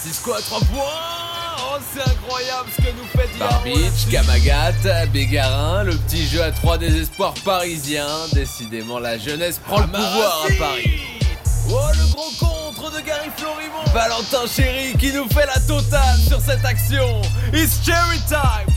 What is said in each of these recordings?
Francisco à 3 points Oh c'est incroyable ce que nous fait Barbich, Kamagat, Bégarin, le petit jeu à 3 désespoirs parisiens. Décidément la jeunesse prend le pouvoir à Paris. Oh le gros contre de Gary Florimont Valentin Chéri qui nous fait la totale sur cette action. It's cherry time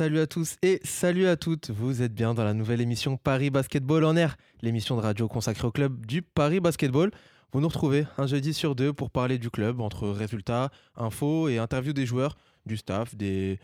salut à tous et salut à toutes. Vous êtes bien dans la nouvelle émission Paris Basketball en air, l'émission de radio consacrée au club du Paris Basketball. Vous nous retrouvez un jeudi sur deux pour parler du club entre résultats, infos et interviews des joueurs, du staff, des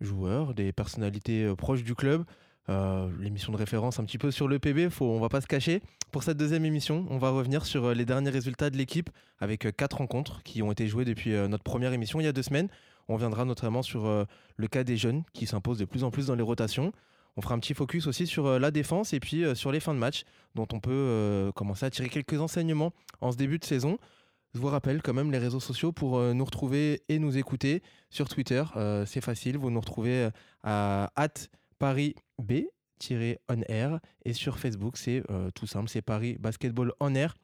joueurs, des personnalités euh, proches du club. Euh, l'émission de référence un petit peu sur le PB, faut, on va pas se cacher. Pour cette deuxième émission, on va revenir sur euh, les derniers résultats de l'équipe avec quatre rencontres qui ont été jouées depuis notre première émission il y a deux semaines. On reviendra notamment sur euh, le cas des jeunes qui s'imposent de plus en plus dans les rotations. On fera un petit focus aussi sur euh, la défense et puis euh, sur les fins de match dont on peut commencer à tirer quelques enseignements en ce début de saison. Je vous rappelle quand même les réseaux sociaux pour nous retrouver et nous écouter sur Twitter. c'est facile, vous nous retrouvez à parisb-on air et sur Facebook c'est tout simple, c'est Paris Basketball on air.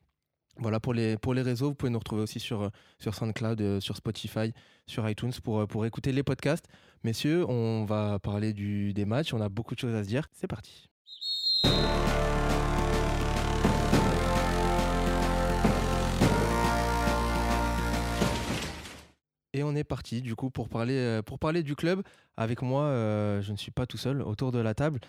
Voilà pour les, réseaux, vous pouvez nous retrouver aussi sur, SoundCloud, euh, sur Spotify, sur iTunes pour, euh, pour écouter les podcasts. Messieurs, on va parler du, des matchs, on a beaucoup de choses à se dire. C'est parti. Et on est parti du coup pour parler, euh, du club. Avec moi, je ne suis pas tout seul autour de la table.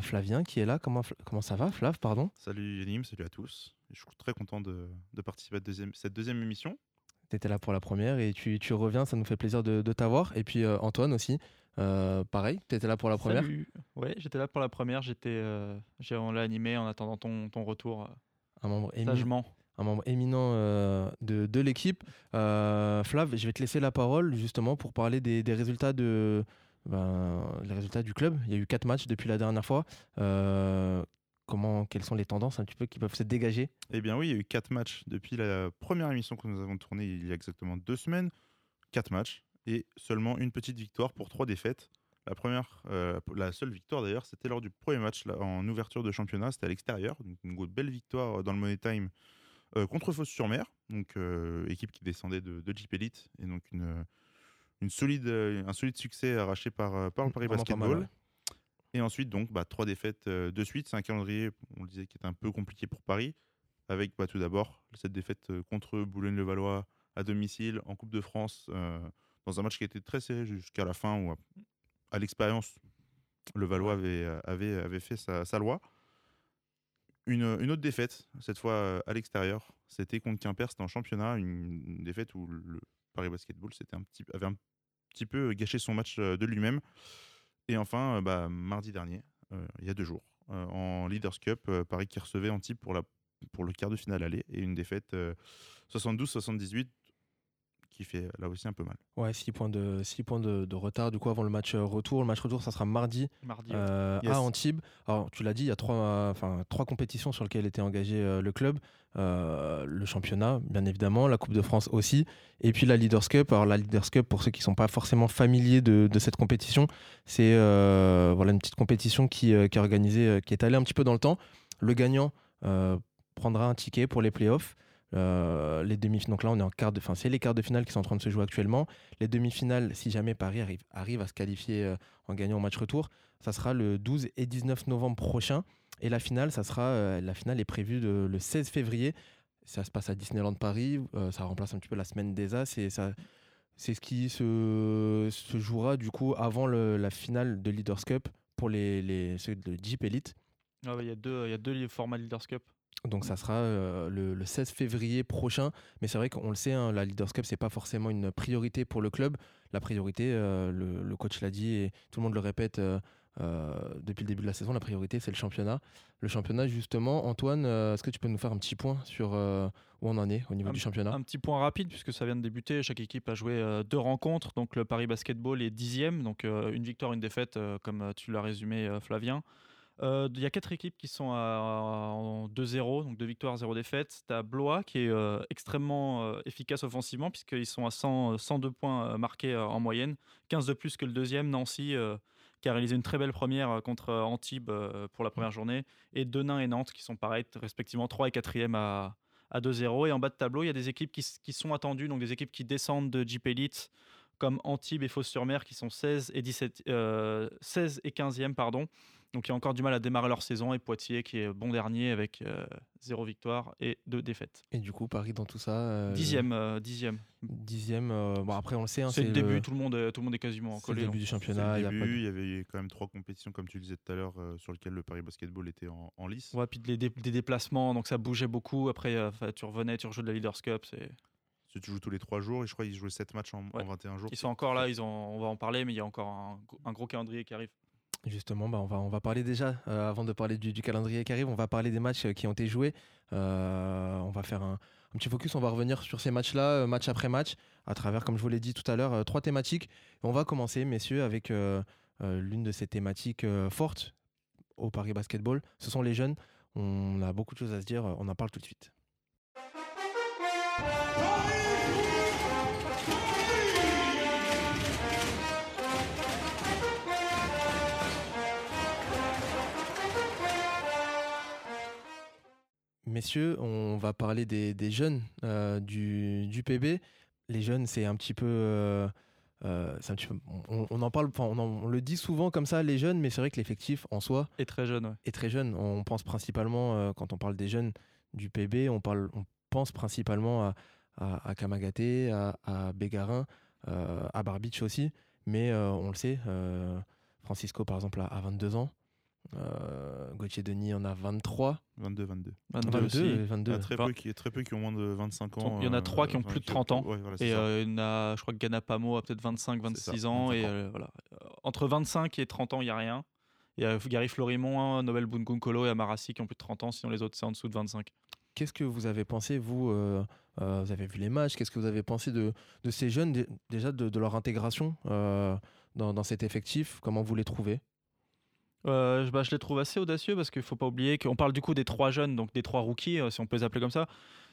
Flavien qui est là. Comment, comment ça va, Flav? Pardon? Salut Yanim, salut à tous. Je suis très content de, de participer à deuxième- cette deuxième émission. Tu étais là pour la première et tu, tu reviens, ça nous fait plaisir de, de t'avoir. Et puis euh, Antoine aussi, euh, pareil, tu étais là pour la première. Salut. Ouais, j'étais là pour la première. J'étais, euh, j'ai- on l'a animé en attendant ton, ton retour Un membre, sagement. un membre éminent euh, de, de l'équipe. Euh, Flav, je vais te laisser la parole justement pour parler des, des résultats de ben, les résultats du club. Il y a eu quatre matchs depuis la dernière fois. Euh, comment, quelles sont les tendances un petit peu qui peuvent se dégager Eh bien oui, il y a eu quatre matchs depuis la première émission que nous avons tournée il y a exactement deux semaines. Quatre matchs et seulement une petite victoire pour trois défaites. La première, euh, la seule victoire d'ailleurs, c'était lors du premier match là, en ouverture de championnat, c'était à l'extérieur. Donc une belle victoire dans le Money Time euh, contre Fosse-sur-Mer, donc euh, équipe qui descendait de, de Jeep Elite et donc une, une solide, un solide succès arraché par, par le Paris mal, Basketball. ouais. Et ensuite, donc, bah, trois défaites euh, de suite. C'est un calendrier, on le disait, qui est un peu compliqué pour Paris. Avec bah, tout d'abord cette défaite euh, contre Boulogne-le-Valois à domicile en Coupe de France, euh, dans un match qui a été très serré jusqu'à la fin, où à, l'expérience, le Valois avait, avait, avait fait sa, sa loi. Une, une autre défaite, cette fois à l'extérieur, c'était contre Quimper, c'était en championnat, une, une défaite où le Paris Basketball s'était un petit, avait un petit peu gâché son match de lui-même. Et enfin, euh, bah, mardi dernier, euh, il y a deux jours, euh, en Leaders Cup, Paris qui recevait Antibes pour, pour le quart de finale aller et une défaite euh, 72-78 qui fait là aussi un peu mal. Ouais, 6 points, de, six points de, de retard du coup avant le match euh, retour. Le match retour, ça sera mardi euh, Yes. à Antibes. Alors, tu l'as dit, il y a trois, euh, enfin, trois compétitions sur lesquelles était engagé euh, le club. Euh, le championnat, bien évidemment, la Coupe de France aussi, et puis la Leaders Cup. Alors, la Leaders Cup, pour ceux qui ne sont pas forcément familiers de, de cette compétition, c'est euh, voilà, une petite compétition qui, euh, qui est organisée, euh, qui est allée un petit peu dans le temps. Le gagnant euh, prendra un ticket pour les playoffs. Euh, les demi donc là on est en quart de fin c'est les quarts de finale qui sont en train de se jouer actuellement les demi-finales si jamais Paris arrive, arrive à se qualifier euh, en gagnant au match retour ça sera le 12 et 19 novembre prochain. Et la finale, ça sera, euh, la finale est prévue le 16 février. Ça se passe à Disneyland Paris. ça remplace un petit peu la semaine des As. Et ça, c'est ce qui se, se jouera du coup avant la finale de Leaders Cup pour les, les, ceux de Jeep Elite. Ah Il y a deux, il y a deux formats Leaders Cup. Donc ça sera euh, le, le 16 février prochain. Mais c'est vrai qu'on le sait, hein, la Leaders Cup, c'est pas forcément une priorité pour le club. La priorité, euh, le, le coach l'a dit et tout le monde le répète euh, depuis le début de la saison, la priorité, c'est le championnat. Le championnat, justement, Antoine, est-ce que tu peux nous faire un petit point sur où on en est au niveau Un- du championnat? Un petit point rapide puisque ça vient de débuter. Chaque équipe a joué deux rencontres. Donc le Paris Basketball est dixième, donc une victoire, une défaite, comme tu l'as résumé, Flavien. Euh, Il y a quatre équipes qui sont à- en 2-0, donc deux victoires, zéro défaite. Tu as Blois qui est euh, extrêmement euh, efficace offensivement, puisqu'ils sont à 100, 102 points marqués en moyenne, 15 de plus que le deuxième, Nancy, qui a réalisé une très belle première contre Antibes pour la première journée, et Denain et Nantes qui sont pareils, respectivement 3 et 4e à, à 2-0. Et en bas de tableau, il y a des équipes qui, qui sont attendues, donc des équipes qui descendent de Jeep Elite, comme Antibes et Fos-sur-Mer, qui sont 16 et, 17, euh, 16 et 15e, pardon. Donc, il y a encore du mal à démarrer leur saison. Et Poitiers, qui est bon dernier avec euh, zéro victoire et deux défaites. Et du coup, Paris dans tout ça. euh, Dixième, euh, dixième. Dixième. euh, bon, après, on le sait. hein, c'est le début, tout, le monde est, tout le monde est quasiment c'est le collé. début donc. du le championnat. il y a pas de- il y avait quand même trois compétitions, comme tu le disais tout à l'heure, euh, sur lesquelles le Paris Basketball était en, en lice. Ouais, puis des, des- des déplacements, donc ça bougeait beaucoup. Après, euh, tu revenais, tu rejoues de la Leaders Cup. c'est- Si tu joues tous les trois jours, et je crois qu'ils jouaient 7 matchs en, en Ouais. 21 jours. Ils sont encore là, ils ont, on va en parler, mais il y a encore un gros calendrier qui arrive. Justement, bah, on, va, parler déjà, euh, avant de parler du, calendrier qui arrive, on va parler des matchs euh, qui ont été joués. Euh, on va faire un, petit focus, on va revenir sur ces matchs-là, match après match, à travers, comme je vous l'ai dit tout à l'heure, trois thématiques. On va commencer, messieurs, avec l'une de ces thématiques fortes au Paris Basketball. Ce sont les jeunes. On a beaucoup de choses à se dire, on en parle tout de suite. Messieurs, on va parler des, des jeunes euh, du, du PB. Les jeunes, c'est un petit peu. euh, euh, c'est un petit peu- on, on en parle, on, en- on le dit souvent comme ça, les jeunes, mais c'est vrai que l'effectif en soi Et très jeune, ouais. est très jeune. On pense principalement, quand on parle des jeunes du PB, on, parle, on pense principalement à, à, à Kamagaté, à, à Bégarin, euh, à Barbitch aussi. Mais euh, on le sait, euh, Francisco, par exemple, a, a 22 ans. Euh, Gauthier Denis en a 23. 22, 22. 22 22, aussi. et Il y 22. a très, Enfin, peu qui, très peu qui ont moins de 25 ans. Il y en a euh, trois qui ont plus de 30 ans. Ouais, voilà, c'est Et euh, il y en a, je crois que Gana Pamo a peut-être 25, C'est ça, 26 ans. Et 25 ans. euh, voilà. Euh, Entre 25 et 30 ans, il n'y a rien. Il y a Gary Florimont, Nobel Bunkunkolo et Amarassi qui ont plus de 30 ans, sinon les autres, c'est en dessous de 25. Qu'est-ce que vous avez pensé, vous euh, euh, Vous avez vu les matchs, qu'est-ce que vous avez pensé de, de ces jeunes, dé- déjà de, de leur intégration euh, dans, dans cet effectif Comment vous les trouvez? Euh, je- bah, je les trouve assez audacieux parce qu'il faut pas oublier qu'on parle du coup des trois jeunes, donc des trois rookies, euh, si on peut les appeler comme ça.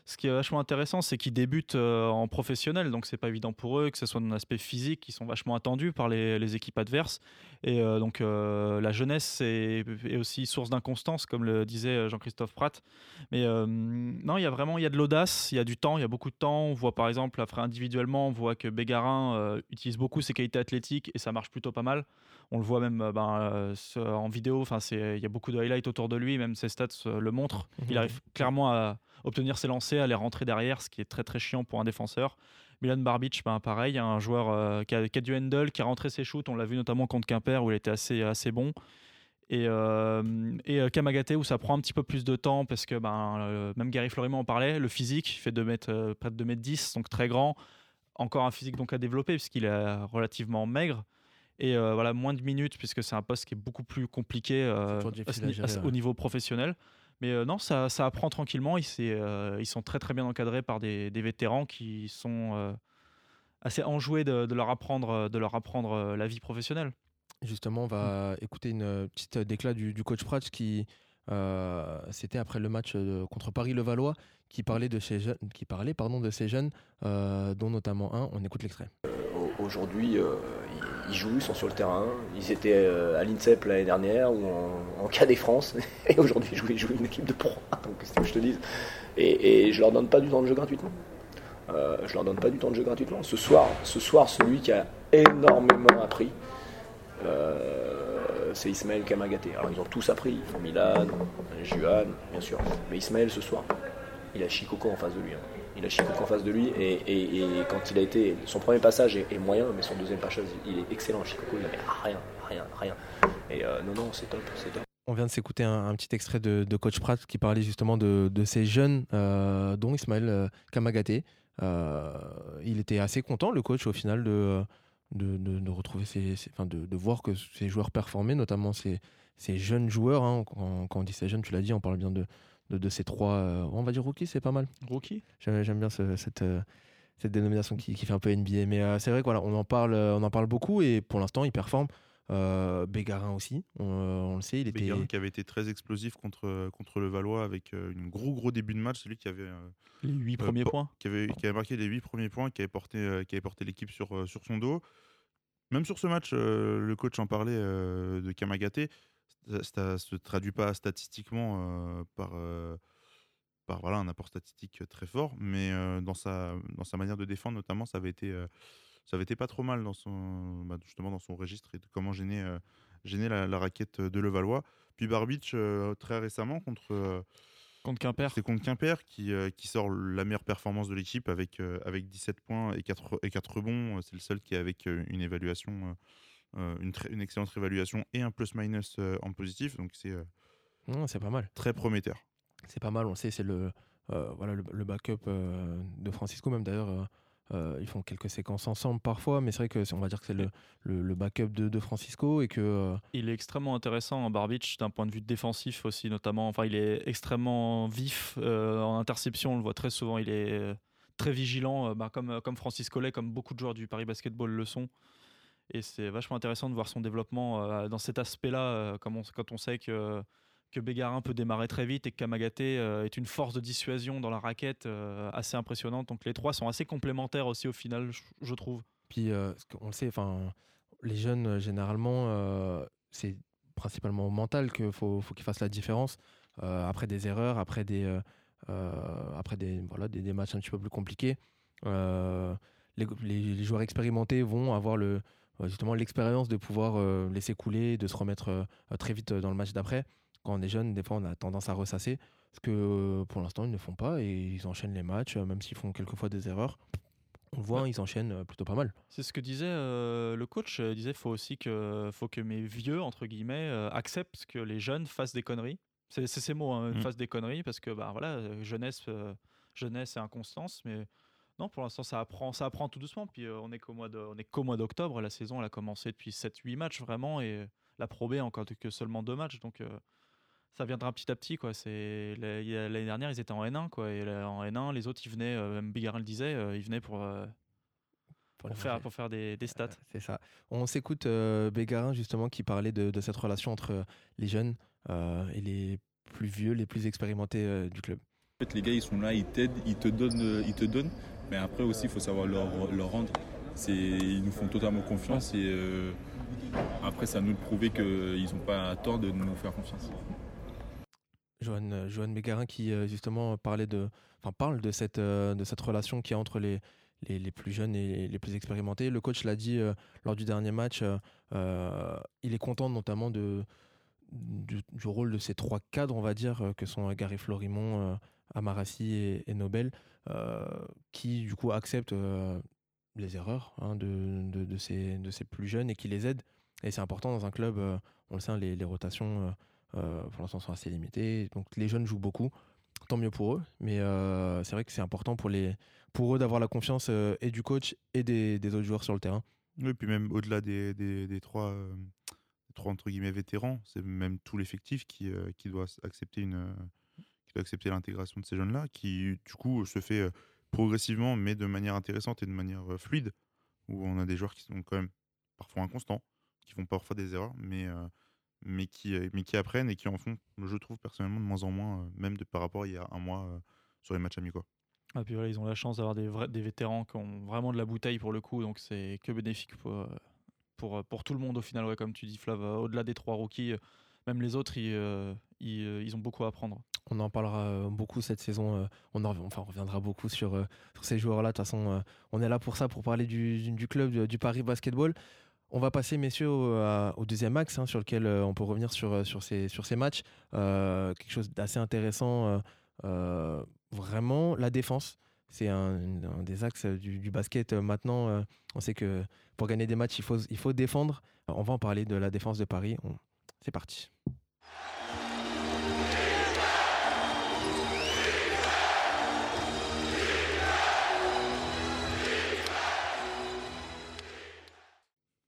Ce qui est vachement intéressant, c'est qu'ils débutent euh, en professionnel, donc c'est pas évident pour eux, que ce soit dans l'aspect physique, qui sont vachement attendus par les, les équipes adverses. Et euh, donc euh, la jeunesse est, est aussi source d'inconstance, comme le disait Jean-Christophe Pratt. Mais euh, non, il y a vraiment il y a de l'audace, il y a du temps, il y a beaucoup de temps. On voit par exemple, après individuellement, on voit que Bégarin utilise beaucoup ses qualités athlétiques et ça marche plutôt pas mal. On le voit même ben, en vidéo. Il y a beaucoup de highlights autour de lui. Même ses stats le montrent. Il Mhm. arrive clairement à obtenir ses lancers, les rentrer derrière, ce qui est très très chiant pour un défenseur. Milan Barbic, ben, pareil, un joueur euh, qui, a, qui a du handle, qui a rentré ses shoots. On l'a vu notamment contre Quimper où il était assez assez bon. Et, euh, et euh, Kamagaté où ça prend un petit peu plus de temps parce que ben, euh, même Gary Florimont en parlait, le physique, il fait 2 mètres, euh, près de 2 mètres 10, donc très grand. Encore un physique donc à développer puisqu'il est relativement maigre. Et euh, voilà, moins de minutes puisque c'est un poste qui est beaucoup plus compliqué euh, à à à au niveau professionnel. Mais euh, non, ça, ça apprend tranquillement. Ils, euh, ils sont très très bien encadrés par des, des vétérans qui sont euh, assez enjoués de, de leur apprendre, de leur apprendre la vie professionnelle. Justement, on va écouter une petite déclat du, du coach Pratt qui, euh, c'était après le match euh, contre Paris-Levallois, qui parlait de ces jeunes, qui parlait pardon de ces jeunes, euh, dont notamment un. On écoute l'extrait. Au- Aujourd'hui, euh, ils- jouent, ils sont sur le terrain. Ils étaient euh, à l'INSEP l'année dernière ou en, en France. Et aujourd'hui, ils jouent, ils une équipe de pro. Donc, qu'est-ce que je te dise et, et je leur donne pas du temps de jeu gratuitement. Euh, je leur donne pas du temps de jeu gratuitement. Ce soir, ce soir celui qui a énormément appris, euh, c'est Ismaël Kamagaté. Alors, ils ont tous appris. Milan, Juan, bien sûr. Mais Ismaël, ce soir, il a Chicoco en face de lui. hein. Il a Chicoco en face de lui et, quand il a été. Son premier passage est, moyen, mais son deuxième passage, il est excellent. Chicoco, il n'avait rien, rien, rien. Et euh, non, non, c'est top, c'est top. On vient de s'écouter un, petit extrait de, coach Pratt qui parlait justement de, ces jeunes, euh, dont Ismaël euh, Kamagaté. Il était assez content, le coach, au final, de, retrouver enfin, de, voir que ces joueurs performaient, notamment ces, ces jeunes joueurs. hein. Quand, quand on dit ces jeunes, tu l'as dit, on parle bien de, de, de ces trois, euh, on va dire rookies, c'est pas mal. Rookie? J'aime j'aime bien ce- cette, euh, cette dénomination qui, qui fait un peu NBA. Mais euh, c'est vrai qu'on on en, parle, on en parle beaucoup et pour l'instant, ils performent. Euh, Bégarin aussi, on, on le sait, il était. Bégarin qui avait été très explosif contre, contre le Valois avec euh, une gros gros début de match. C'est lui qui avait, euh, Les huit premiers points. qui avait, qui avait marqué les 8 premiers points, qui avait porté, euh, qui avait porté l'équipe sur, euh, sur son dos. Même sur ce match, euh, le coach en parlait euh, de Kamagaté. Ça, ça se traduit pas statistiquement par, par voilà, un apport statistique très fort, mais dans, sa, dans sa manière de défendre, notamment, ça avait été, ça avait été pas trop mal dans son, bah, justement dans son registre et de comment gêner, euh, gêner la, la raquette de Levallois. Puis Barbich, euh, très récemment, contre. euh, Contre Quimper. c'est contre Quimper qui, qui sort la meilleure performance de l'équipe avec, avec 17 points et 4, et 4 rebonds. C'est le seul qui est avec une évaluation, une, très- une excellente évaluation et un plus-minus euh, en positif. Donc c'est euh, Non, c'est pas mal. très prometteur. C'est pas mal, on le sait, c'est le, euh, voilà, le, le backup euh, de Francisco, même d'ailleurs. euh, euh, ils font quelques séquences ensemble parfois, mais c'est vrai que c'est- on va dire que c'est le, le, le backup de, de Francisco et que euh, Il est extrêmement intéressant en Barbich d'un point de vue défensif aussi notamment. Enfin, il est extrêmement vif euh, en interception. On le voit très souvent. Il est euh, très vigilant, euh, bah, comme comme Francis Collet, comme beaucoup de joueurs du Paris Basketball le sont. Et c'est vachement intéressant de voir son développement euh, dans cet aspect-là, euh, on- quand on sait que que Bégarin peut démarrer très vite et que Kamagaté euh, est une force de dissuasion dans la raquette assez impressionnante. Donc les trois sont assez complémentaires aussi au final, je, trouve. Puis, qu'on le sait, les jeunes, généralement, c'est principalement au mental qu'il faut, qu'ils fassent la différence. Après des erreurs, après des, après des, voilà, des, matchs un petit peu plus compliqués, les, joueurs expérimentés vont avoir le, justement l'expérience de pouvoir euh, laisser couler, de se remettre euh, très vite dans le match d'après. Quand on est jeune, des fois, on a tendance à ressasser. Ce que euh, pour l'instant, ils ne font pas et ils enchaînent les matchs, euh, même s'ils font quelquefois des erreurs. On le voit, ils enchaînent euh, plutôt pas mal. C'est ce que disait euh, le coach. euh, Il disait faut aussi que, faut que mes vieux, entre guillemets, euh, acceptent que les jeunes fassent des conneries. C'est ces mots, hein, Mm. fassent des conneries, parce que bah, voilà, euh, jeunesse, euh, jeunesse et inconstance. Mais non, pour l'instant, ça apprend, ça apprend tout doucement. Puis euh, on est qu'au mois de- on est qu'au mois d'octobre. La saison, elle a commencé depuis 7-8 matchs vraiment. Et la Pro B, encore que seulement deux matchs. Donc euh, ça viendra petit à petit. quoi. C'est L'année dernière, ils étaient en N1. Quoi, et là, en N1, les autres, ils venaient, euh, même Bigarin le disait, euh, ils venaient pour, euh, pour, faire, pour faire des, des stats. Euh, C'est ça. On s'écoute euh, Bégarin justement qui parlait de, de cette relation entre euh, les jeunes euh, et les plus vieux, les plus expérimentés euh, du club. En fait, les gars, ils sont là, ils t'aident, ils te donnent, ils te donnent. Mais après aussi, il faut savoir leur, leur rendre. Ils nous font totalement confiance et euh, après, à nous de prouver qu'ils n'ont pas tort de nous faire confiance. Johan, euh, Johan Bégarin qui euh, justement parlait de, enfin parle de cette, euh, de cette relation qu'il y a entre les, les, les plus jeunes et les plus expérimentés. Le coach l'a dit lors du dernier match, il est content notamment de, du, rôle de ces trois cadres, on va dire, euh, que sont euh, Gary Florimont, euh, Amarassi et, et Nobel, qui du coup acceptent les erreurs hein, de, ces, plus jeunes et qui les aident. Et c'est important dans un club, on le sait, hein, les, rotations pour l'instant sont assez limitées. Donc les jeunes jouent beaucoup, tant mieux pour eux. Mais c'est vrai que c'est important pour, eux d'avoir la confiance et du coach et des, autres joueurs sur le terrain. Oui, puis même au-delà des trois entre guillemets vétérans, c'est même tout l'effectif qui, euh, qui doit accepter une, euh, qui doit accepter l'intégration de ces jeunes-là, qui du coup se fait euh, progressivement, mais de manière intéressante et de manière euh, fluide, où on a des joueurs qui sont quand même parfois inconstants, qui font parfois des erreurs, mais euh, mais qui euh, mais qui apprennent et qui en font, je trouve personnellement de moins en moins, euh, même par rapport à il y a un mois euh, sur les matchs amicaux. Et puis voilà, ils ont la chance d'avoir des, des vétérans qui ont vraiment de la bouteille pour le coup, donc c'est que bénéfique pour, euh, pour, pour tout le monde au final, ouais, comme tu dis Flav, euh, au-delà des trois rookies, euh, même les autres, ils, euh, ils, euh, ils ont beaucoup à apprendre. On en parlera euh, beaucoup cette saison. euh, on, en, enfin, on reviendra beaucoup sur, euh, sur ces joueurs-là. De toute façon, euh, on est là pour ça, pour parler du, du club, du, Paris Basketball. On va passer, messieurs, au, deuxième axe hein, sur lequel euh, on peut revenir sur, euh, sur, ces, sur ces matchs. Euh, quelque chose d'assez intéressant, euh, euh, vraiment, la défense. C'est un, des axes du, du basket euh, maintenant. euh, on sait que pour gagner des matchs, il faut, il faut défendre. On va en parler de la défense de Paris. C'est parti.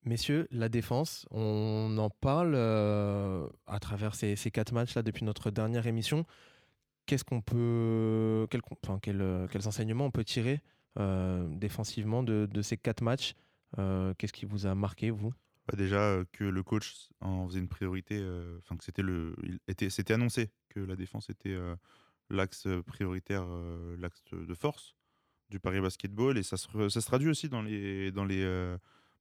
Messieurs, la défense, on en parle euh, à travers ces, ces quatre matchs-là depuis notre dernière émission. Qu'est-ce qu'on peut, quel, enfin, quel, euh, quels enseignements on peut tirer euh, défensivement de, de ces quatre matchs Euh, Qu'est-ce qui vous a marqué, vous? Bah, déjà euh, que le coach en faisait une priorité, enfin que c'était le, il était, c'était annoncé que la défense était l'axe prioritaire, l'axe de force du Paris Basketball et ça se, ça se traduit aussi dans les, dans les,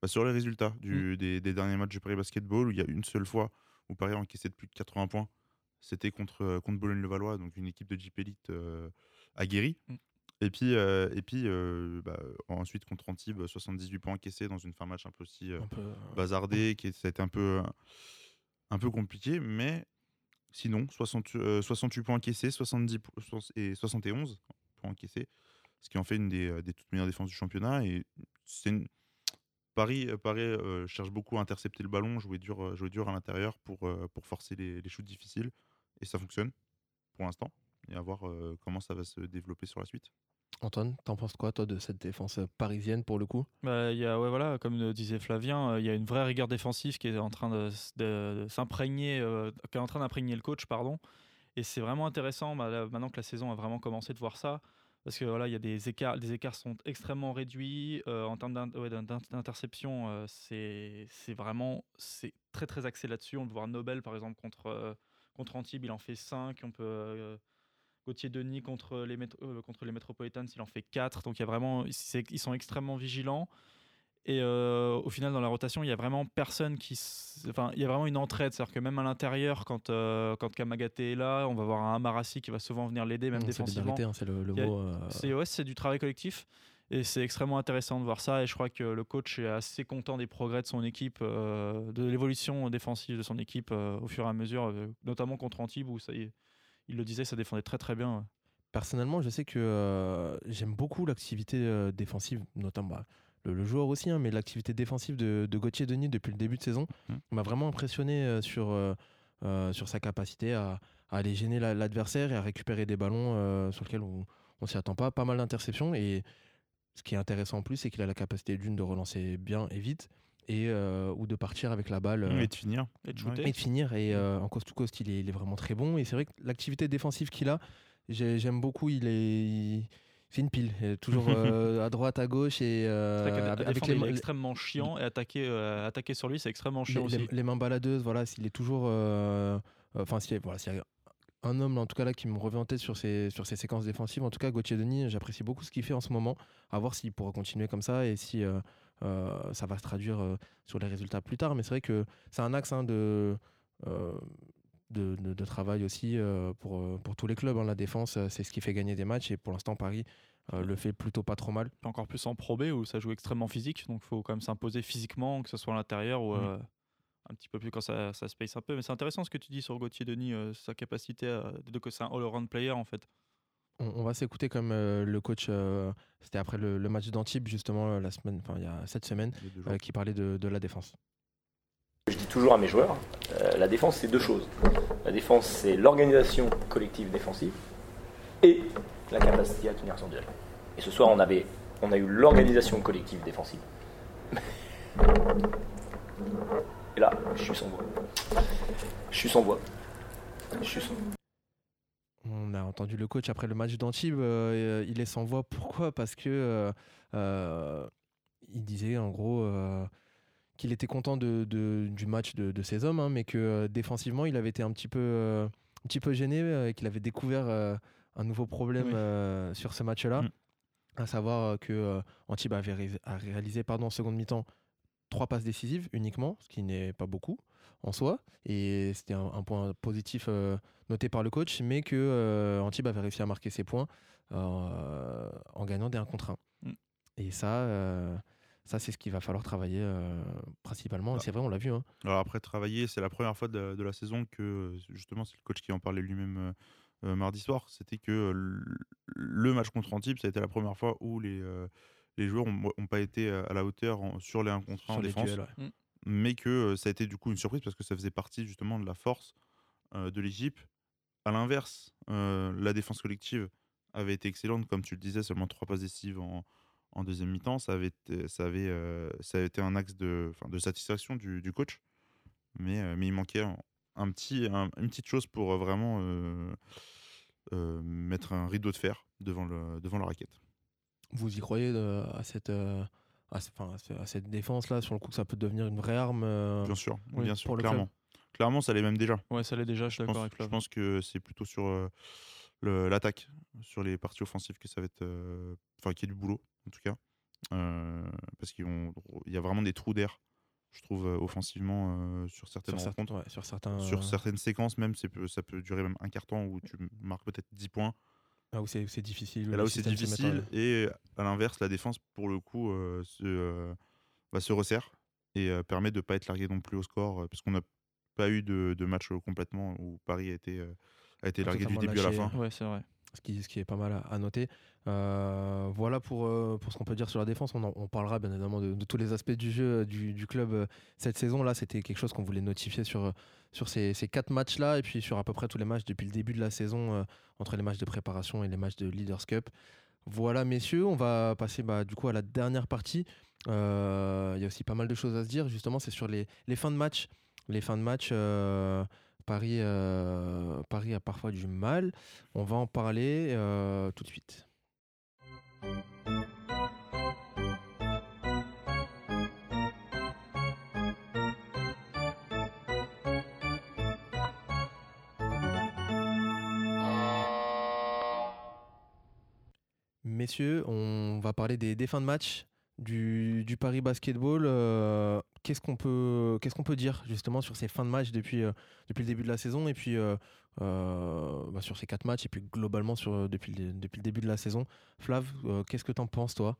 bah, sur les résultats du, des, des derniers matchs du Paris Basketball où il y a une seule fois où Paris a encaissé de plus de 80 points. C'était contre, euh, contre Boulogne-le-Valois, donc une équipe de Jeep Elite euh, aguerrie. Mm. Et puis, euh, et puis euh, bah, ensuite contre Antibes, 78 points encaissés dans une fin de match un peu aussi euh, Un peu, euh, bazardé, qui ça a été un peu, un peu compliqué, mais sinon, 60, euh, 68 points encaissés, 70 po- soix- et 71 points encaissés, ce qui en fait une des, des toutes meilleures défenses du championnat. Et c'est une- Paris, Paris cherche beaucoup à intercepter le ballon, jouer dur, jouer dur à l'intérieur pour, pour forcer les, les shoots difficiles, et ça fonctionne pour l'instant. Et à voir euh, comment ça va se développer sur la suite. Antoine, t'en penses quoi, toi, de cette défense euh, parisienne pour le coup? Bah, il y a, ouais, voilà, comme le disait Flavien, euh, il y a une vraie rigueur défensive qui est en train de, s- de- de s'imprégner, euh, qui est en train d'imprégner le coach, pardon. Et c'est vraiment intéressant, bah, là, maintenant que la saison a vraiment commencé, de voir ça. Parce que voilà, il y a des écarts, les écarts sont extrêmement réduits euh, en termes ouais, d'interception. euh, c'est c'est vraiment c'est très très axé là-dessus. On le voit Nobel par exemple contre euh, contre Antibes, il en fait 5 On peut euh, Gauthier Denis contre les euh, contre les Metropolitans, il en fait 4 Donc il y a vraiment ils sont extrêmement vigilants. Et euh, au final, dans la rotation, il y a vraiment personne qui. Enfin, il y a vraiment une entraide. C'est-à-dire que même à l'intérieur, quand, euh, quand Kamagaté est là, on va voir un Amarassi qui va souvent venir l'aider, même défensivement. hein, c'est le, le mot. ouais, c'est du travail collectif. Et c'est extrêmement intéressant de voir ça. Et je crois que le coach est assez content des progrès de son équipe, euh, de l'évolution défensive de son équipe euh, au fur et à mesure, euh, notamment contre Antibes où ça, il le disait, ça défendait très très bien. Personnellement, je sais que euh, j'aime beaucoup l'activité défensive, notamment bah, le, le joueur aussi, hein, mais l'activité défensive de, de Gauthier Denis depuis le début de saison Mhm. m'a vraiment impressionné sur, euh, sur sa capacité à, à aller gêner la- l'adversaire et à récupérer des ballons euh, sur lesquels on ne s'y attend pas. Pas mal d'interceptions. Et ce qui est intéressant en plus, c'est qu'il a la capacité d'une de relancer bien et vite, et, euh, ou de partir avec la balle. euh, Et de finir. Et de shooter. et de finir. Et euh, en coast to coast, il est, il est vraiment très bon. Et c'est vrai que l'activité défensive qu'il a, j'ai- j'aime beaucoup. Il est, il- c'est une pile. Toujours euh, à droite, à gauche et euh, vrai à avec, défendre, les, il est mains- extrêmement chiant et attaquer, euh, attaquer sur lui, c'est extrêmement chiant les- aussi. les mains baladeuses. Voilà, s'il est toujours. euh, Enfin, a- voilà, s'il y a un homme en tout cas là qui me revient en tête sur ses, sur ses séquences défensives. En tout cas, Gauthier Denis, j'apprécie beaucoup ce qu'il fait en ce moment. À voir s'il pourra continuer comme ça et si euh, euh, ça va se traduire euh, sur les résultats plus tard. Mais c'est vrai que c'est un axe hein, de, de, de- de travail aussi pour, pour tous les clubs. hein. La défense, c'est ce qui fait gagner des matchs et pour l'instant, Paris le fait plutôt pas trop mal. Encore plus en Pro B où ça joue extrêmement physique, donc il faut quand même s'imposer physiquement, que ce soit à l'intérieur ou. Un petit peu plus quand ça, ça space un peu. Mais c'est intéressant ce que tu dis sur Gauthier Denis, euh, sa capacité à, de que c'est un all-around player en fait. On, on va s'écouter comme euh, le coach, euh, c'était après le, le match d'Antibes justement la semaine, enfin il y a cette semaine, euh, qui parlait de, de la défense. Je dis toujours à mes joueurs, euh, la défense c'est deux choses. La défense c'est l'organisation collective défensive et la capacité à tenir son duel. Et ce soir on avait, on a eu l'organisation collective défensive. Et là, je suis sans voix. Je suis sans voix. Je suis sans... On a entendu le coach après le match d'Antibes, euh, il est sans voix. Pourquoi? Parce que euh, euh, il disait en gros euh, qu'il était content de, de- du match de, de ses hommes, hein, mais que euh, défensivement il avait été un petit peu, euh, un petit peu gêné euh, et qu'il avait découvert euh, un nouveau problème Oui. euh, sur ce match-là, Mm. à savoir que euh, Antibes avait ré- a réalisé pardon, en seconde mi-temps trois passes décisives uniquement, ce qui n'est pas beaucoup en soi, et c'était un, un point positif euh, noté par le coach, mais que euh, Antibes avait réussi à marquer ses points euh, en gagnant des 1 contre 1. Mm. Et ça, euh, ça c'est ce qu'il va falloir travailler principalement. Et c'est vrai, on l'a vu. hein. Alors après travailler, c'est la première fois de, de la saison que justement c'est le coach qui en parlait lui-même mardi soir. C'était que le match contre Antibes, ça a été la première fois où les, les joueurs n'ont pas été euh, à la hauteur en- sur les 1 contre 1 en défense, duels, ouais. mais que euh, ça a été du coup une surprise parce que ça faisait partie justement de la force euh, de l'Égypte. À l'inverse, la défense collective avait été excellente, comme tu le disais, seulement trois passes décisives en, en deuxième mi-temps. Ça avait, été, ça, avait, euh, ça a été un axe de, satisfaction du, du coach, mais, euh, mais il manquait un, un petit, un- une petite chose pour vraiment euh, mettre un rideau de fer devant, le, devant la raquette. Vous y croyez euh, à, cette, euh, à, ce- enfin, à ce- à cette défense-là, sur le coup, que ça peut devenir une vraie arme euh, Bien sûr, oui, bien sûr, clairement. Clairement, ça l'est même déjà. Ouais, ça l'est déjà, je suis d'accord pense, avec je pense que c'est plutôt sur euh, le- l'attaque, sur les parties offensives que ça va être. euh, Enfin, qu'il y ait du boulot, en tout cas. Parce qu'il y a vraiment des trous d'air, je trouve, offensivement, sur certaines sur, certains, rencontres. ouais, sur certains. Sur certaines séquences, même, ça peut durer même un quart temps où tu marques peut-être 10 points. Ah, où c'est difficile. Et là où c'est difficile, à l'inverse, la défense, pour le coup, euh, se, euh, bah, se resserre et euh, permet de ne pas être largué non plus au score, parce qu'on n'a pas eu de, de match complètement où Paris a été, a été Ah, largué du début à la fin. Ouais, c'est vrai. Ce qui, est pas mal à, noter. Euh, voilà pour, euh, pour ce qu'on peut dire sur la défense. On, parlera bien évidemment de, tous les aspects du jeu euh, du, club cette saison. Là, c'était quelque chose qu'on voulait notifier sur, sur ces, quatre matchs-là et puis sur à peu près tous les matchs depuis le début de la saison, entre les matchs de préparation et les matchs de Leaders Cup. Voilà, messieurs, on va passer bah, du coup à la dernière partie. Il y a aussi pas mal de choses à se dire. Justement, c'est sur les, les fins de match. Les fins de match, Paris, euh, Paris a parfois du mal. On va en parler euh, tout de suite. Messieurs, on va parler des, des fins de match du, Paris Basketball. Euh, qu'est-ce qu'on peut, qu'est-ce qu'on peut dire justement sur ces fins de match depuis, euh, depuis le début de la saison et puis euh, bah, sur ces quatre matchs et puis globalement sur, depuis, le, début de la saison Flav, qu'est-ce que t'en penses toi?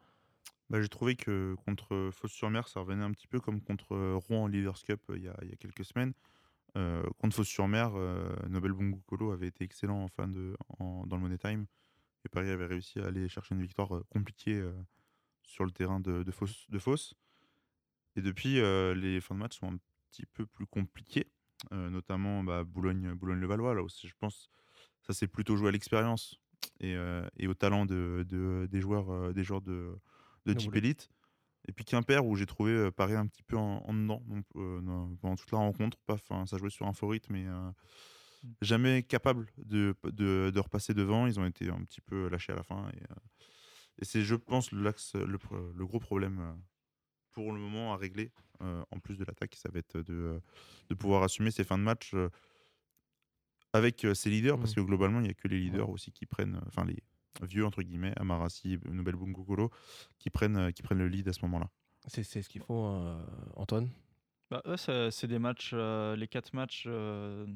Bah, J'ai trouvé que contre Fos-sur-Mer, ça revenait un petit peu comme contre Rouen en Leaders Cup il y a, quelques semaines. Contre Fos-sur-Mer, Nobel Bongukolo avait été excellent en fin de, en- dans le Money Time. Et Paris avait réussi à aller chercher une victoire compliquée sur le terrain de, de, Fos, de Fos. Et depuis, euh, les fins de match sont un petit peu plus compliquées, euh, notamment bah, Boulogne, Boulogne-le-Valois. Là aussi, je pense ça s'est plutôt joué à l'expérience et, euh, et au talent de, de- des joueurs, des joueurs de, de Boulogne. élite. Et puis Quimper, où j'ai trouvé euh, Paris un petit peu en, en dedans donc, euh, dans- pendant toute la rencontre. Pas, 'fin, ça jouait sur un faux rythme, mais euh, jamais capable de, de, de repasser devant. Ils ont été un petit peu lâchés à la fin. Et, et c'est, je pense, l'axe, le, gros problème euh, pour le moment à régler, euh, en plus de l'attaque, ça va être de, euh, de pouvoir assumer ces fins de match euh, avec euh, ses leaders, parce Mm. que globalement, il n'y a que les leaders aussi qui prennent, enfin les vieux, entre guillemets, Amarassi, Nobel Bungokolo, qui prennent, qui prennent le lead à ce moment-là. C'est, c'est ce qu'il faut, euh, Antoine? Bah, c'est des matchs, euh, les quatre matchs euh,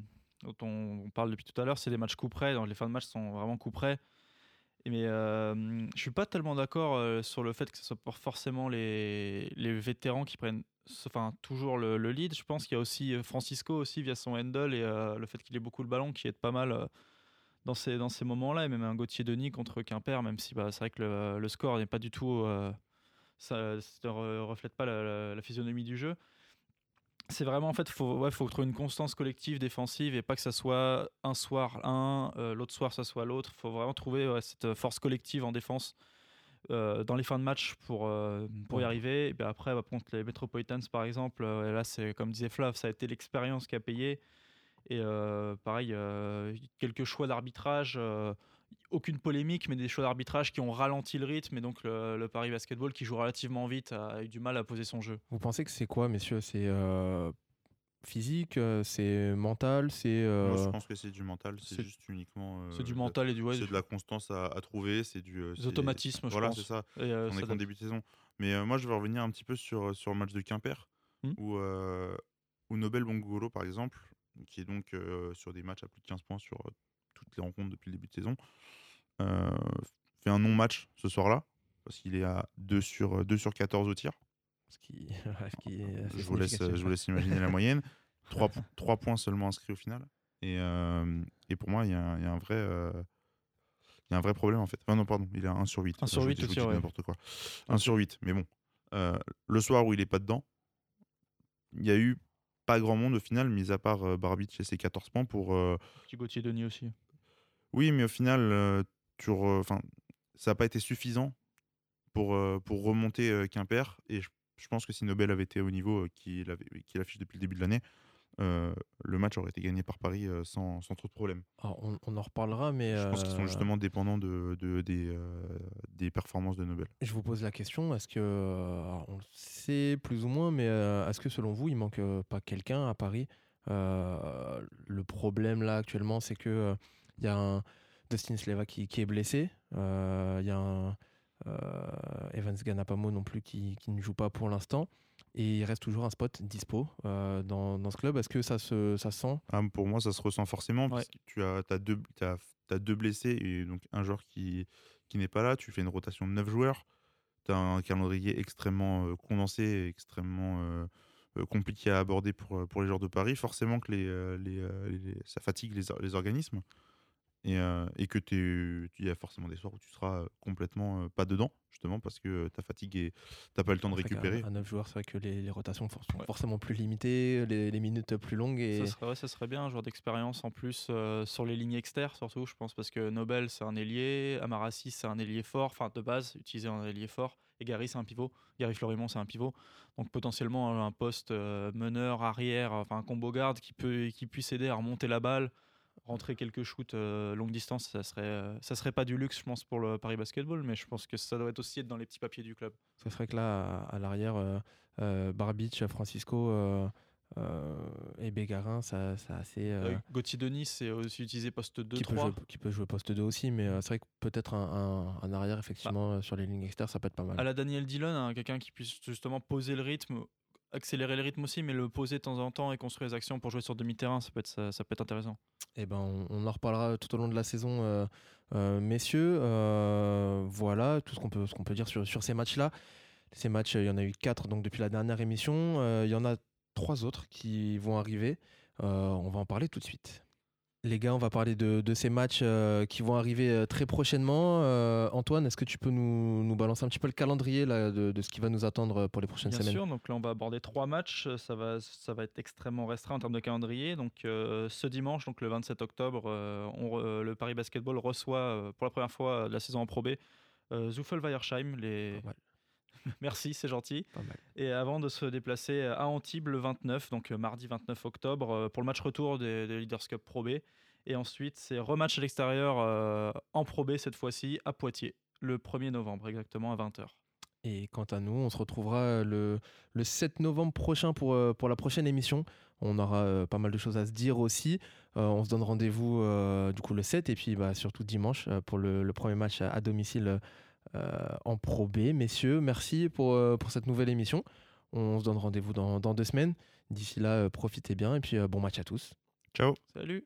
dont on, on parle depuis tout à l'heure, c'est des matchs coup près. donc les fins de match sont vraiment coup près. Mais euh, je suis pas tellement d'accord sur le fait que ce soit forcément les, les vétérans qui prennent enfin, toujours le, le lead. Je pense qu'il y a aussi Francisco aussi via son handle et le fait qu'il ait beaucoup le ballon qui aide pas mal dans ces, dans ces moments-là. Et même un Gauthier Denis contre Quimper, même si bah, c'est vrai que le, score n'est pas du tout. ça ne re- reflète pas la physionomie du jeu c'est vraiment en fait faut ouais, faut trouver une constance collective défensive et pas que ça soit un soir un euh, l'autre soir ça soit l'autre. Faut vraiment trouver ouais, cette force collective en défense euh, dans les fins de match pour euh, pour y arriver. Et bien après bah, contre les Metropolitans par exemple euh, là c'est comme disait Flav ça a été l'expérience qui a payé. Et euh, pareil euh, quelques choix d'arbitrage euh, aucune polémique mais des choix d'arbitrage qui ont ralenti le rythme et donc le, le Paris Basketball qui joue relativement vite a eu du mal à poser son jeu Vous pensez que c'est quoi, messieurs? C'est euh, physique, euh, c'est mental, c'est. Moi, euh, je pense que c'est du mental, c'est juste uniquement. euh, c'est du mental et du ouais, c'est de la constance à, à trouver, c'est du. euh, Des automatismes, je Voilà, pense. c'est ça. Et, euh, On ça est donne- début de saison. Mais euh, moi, je vais revenir un petit peu sur, sur le match de Quimper, Hmm. où, euh, où Nobel Bongolo, par exemple, qui est donc euh, sur des matchs à plus de 15 points sur euh, toutes les rencontres depuis le début de saison, euh, fait un non-match ce soir-là, parce qu'il est à 2 sur, 2 sur 14 au tir. ce qui, ce qui est assez Je vous, laisse, je vous laisse imaginer la moyenne. 3, points seulement inscrits au final. Et, euh, et pour moi, il y, a y a un vrai. euh, il y a un vrai problème en fait. Enfin, non, pardon, il est à 1 sur 8. Un sur Je vous huit dis- je au n'importe quoi. 1 sur 8, mais bon. Euh, le soir où il est pas dedans, il y a eu pas grand monde au final, mis à part euh, Barbic et ses 14 points pour. euh, Petit Gauthier Denis aussi. Oui, mais au final, euh, tu re- enfin, ça n'a pas été suffisant pour, euh, pour remonter euh, Quimper. Et je, je pense que si Nobel avait été au niveau euh, qu'il qu'il affiche depuis le début de l'année, euh, le match aurait été gagné par Paris euh, sans, sans trop de problèmes. Alors, on, on en reparlera, mais Je pense qu'ils sont euh, justement dépendants de, de- des, euh, des performances de Nobel. Je vous pose la question, est-ce que, euh, alors, on le sait plus ou moins, mais euh, est-ce que selon vous, il manque euh, pas quelqu'un à Paris? Euh, Le problème là actuellement, c'est que euh, il y a un Dustin Sleva qui, qui est blessé, euh, il y a un euh, Evans Ganapamo non plus qui, qui ne joue pas pour l'instant, et il reste toujours un spot dispo euh, dans, dans ce club. Est-ce que ça se, ça sent? Ah, pour moi, ça se ressent forcément, Ouais. parce que tu as, as, deux, blessés et donc un joueur qui, qui n'est pas là. Tu fais une rotation de 9 joueurs. Tu as un calendrier extrêmement euh, condensé, extrêmement euh, euh, compliqué à aborder pour, euh, pour les joueurs de Paris. Forcément que les, euh, les, euh, les- ça fatigue les organismes et, euh, et que tu y a forcément des soirs où tu seras complètement euh, pas dedans, justement, parce que ta fatigue et tu pas le temps de récupérer. À 9 joueurs, c'est vrai que les, les rotations for- sont Ouais. forcément plus limitées, les, les minutes plus longues. Et... Ça serait, ouais, ça serait bien un joueur d'expérience en plus euh, sur les lignes externes, surtout, je pense, parce que Nobel, c'est un ailier, Amarassi, c'est un ailier fort, enfin de base, utiliser un ailier fort, et Gary, c'est un pivot, Gary Florimont, c'est un pivot. Donc potentiellement un poste euh, meneur, arrière, enfin un combo garde qui, peut, qui puisse aider à remonter la balle, rentrer quelques shoots euh, longue distance, ça serait, euh, ça serait pas du luxe, je pense, pour le Paris Basketball, mais je pense que ça doit être aussi être dans les petits papiers du club. Ce serait que là, à, à l'arrière, euh, euh, Barbic, Francisco et Bégarin, ça, ça assez. Gauthier Denis, c'est aussi utilisé poste qui, peut 2-3. jouer, qui peut jouer poste 2 aussi, mais c'est vrai que peut-être un, un- un arrière, effectivement, euh, sur les lignes externes, ça peut être pas mal. à la Daniel Dillon, hein, quelqu'un qui puisse justement poser le rythme, accélérer le rythme aussi, mais le poser de temps en temps et construire les actions pour jouer sur demi-terrain, ça peut être, intéressant. Eh ben, on, en reparlera tout au long de la saison, euh, euh, messieurs. Euh, voilà tout ce qu'on peut, dire sur, sur ces matchs-là. Ces matchs, il y en a eu quatre donc depuis la dernière émission. Il y en a trois autres qui vont arriver. On va en parler tout de suite. Les gars, on va parler de, de ces matchs euh, qui vont arriver euh, très prochainement. Euh, Antoine, est-ce que tu peux nous, nous balancer un petit peu le calendrier là, de, de ce qui va nous attendre pour les prochaines Bien semaines? sûr, donc là on va aborder trois matchs, ça va, ça va être extrêmement restreint en termes de calendrier. Donc euh, ce dimanche, donc le 27 octobre, on le Paris Basketball reçoit pour la première fois de la saison en Pro B. Les... Merci, c'est gentil. Et avant de se déplacer à Antibes le 29, donc euh, mardi 29 octobre, euh, pour le match retour des, des Leaders Cup Pro B. Et ensuite, c'est rematch à l'extérieur euh, en Pro B cette fois-ci à Poitiers, le 1er novembre, exactement à 20h. Et quant à nous, on se retrouvera le, le 7 novembre prochain pour, euh, pour la prochaine émission. On aura euh, pas mal de choses à se dire aussi. Euh, on se donne rendez-vous du coup le 7 et puis bah, surtout dimanche pour le, le premier match à, à domicile en Pro B. Messieurs, merci pour, euh, pour cette nouvelle émission. On se donne rendez-vous dans, dans deux semaines. D'ici là, euh, profitez bien et puis euh, bon match à tous. Ciao Salut